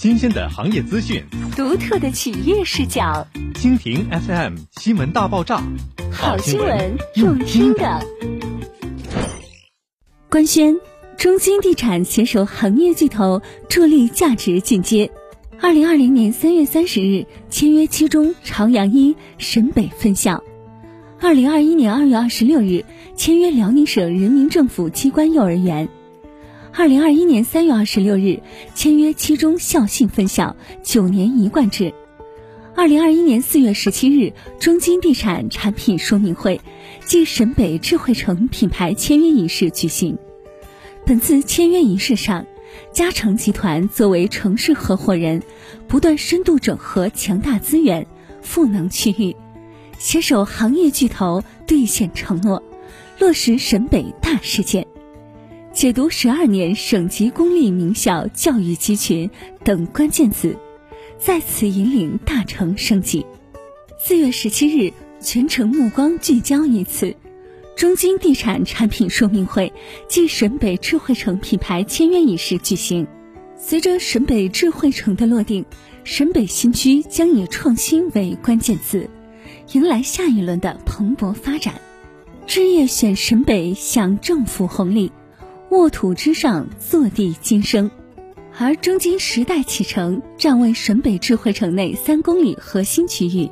新鲜的行业资讯，独特的企业视角。蜻蜓 FM 新闻大爆炸，好新闻用听的。官宣：中金地产携手行业巨头，助力价值进阶。二零二零年三月三十日签约其中朝阳一沈北分校。二零二一年二月二十六日签约辽宁省人民政府机关幼儿园。二零二一年三月二十六日签约七中校信分校，九年一贯制。二零二一年四月十七日，中金地产产品说明会暨沈北智慧城品牌签约仪式举行。本次签约仪式上，嘉诚集团作为城市合伙人，不断深度整合强大资源，赋能区域，携手行业巨头兑现承诺，落实沈北大事件。解读十二年省级公立名校教育集群等关键词，在此引领大城升级。四月十七日，全城目光聚焦于此，中金地产产品说明会暨沈北智慧城品牌签约仪式举行。随着沈北智慧城的落定，沈北新区将以创新为关键词，迎来下一轮的蓬勃发展。置业选沈北，享政府红利。沃土之上，坐地金生，而中金时代启程，站位沈北智慧城内三公里核心区域，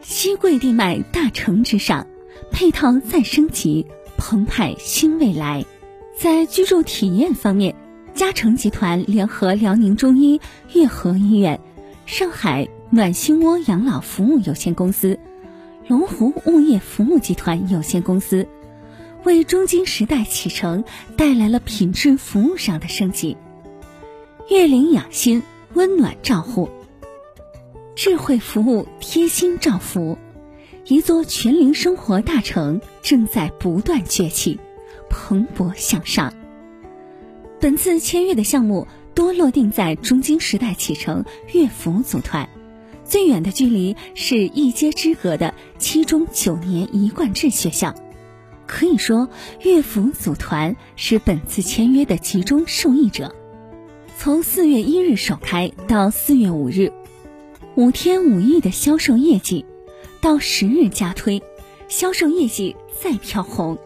西贵地脉大城之上，配套再升级，澎湃新未来。在居住体验方面，嘉诚集团联合辽宁中医悦和医院、上海暖心窝养老服务有限公司、龙湖物业服务集团有限公司。为中金时代启程带来了品质服务上的升级，悦龄养心，温暖照护，智慧服务，贴心照福，一座全龄生活大城正在不断崛起，蓬勃向上。本次签约的项目多落定在中金时代启程乐福组团，最远的距离是一街之隔的七中九年一贯制学校。可以说，乐府组团是本次签约的集中受益者。从四月一日首开到四月五日，五天五亿的销售业绩，到十日加推，销售业绩再飘红。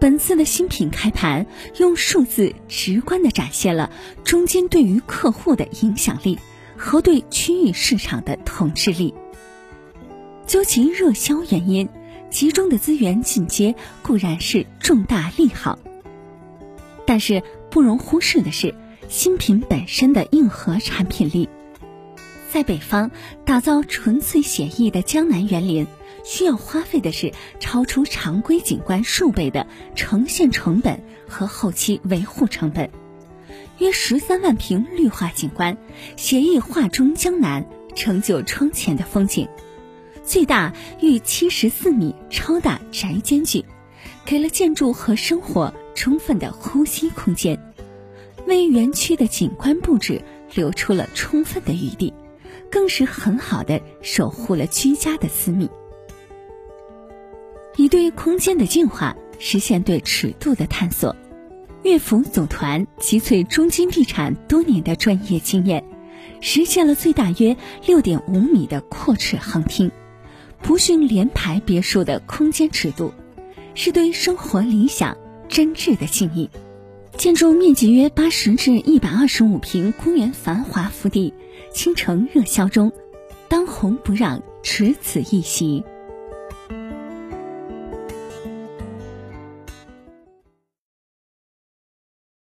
本次的新品开盘，用数字直观地展现了中金对于客户的影响力和对区域市场的统治力。究其热销原因。集中的资源进阶固然是重大利好，但是不容忽视的是新品本身的硬核产品力。在北方打造纯粹写意的江南园林，需要花费的是超出常规景观数倍的呈现成本和后期维护成本。约十三万平绿化景观，写意画中江南，成就窗前的风景。最大逾七十四米超大宅间距，给了建筑和生活充分的呼吸空间，为园区的景观布置留出了充分的余地，更是很好的守护了居家的私密。以对空间的净化实现对尺度的探索，乐府组团集萃中金地产多年的专业经验，实现了最大约六点五米的阔尺横厅。不逊联排别墅的空间尺度，是对生活理想真挚的敬意。建筑面积约八十至一百二十五平，公园繁华腹地，倾城热销中，当红不让，持此一席。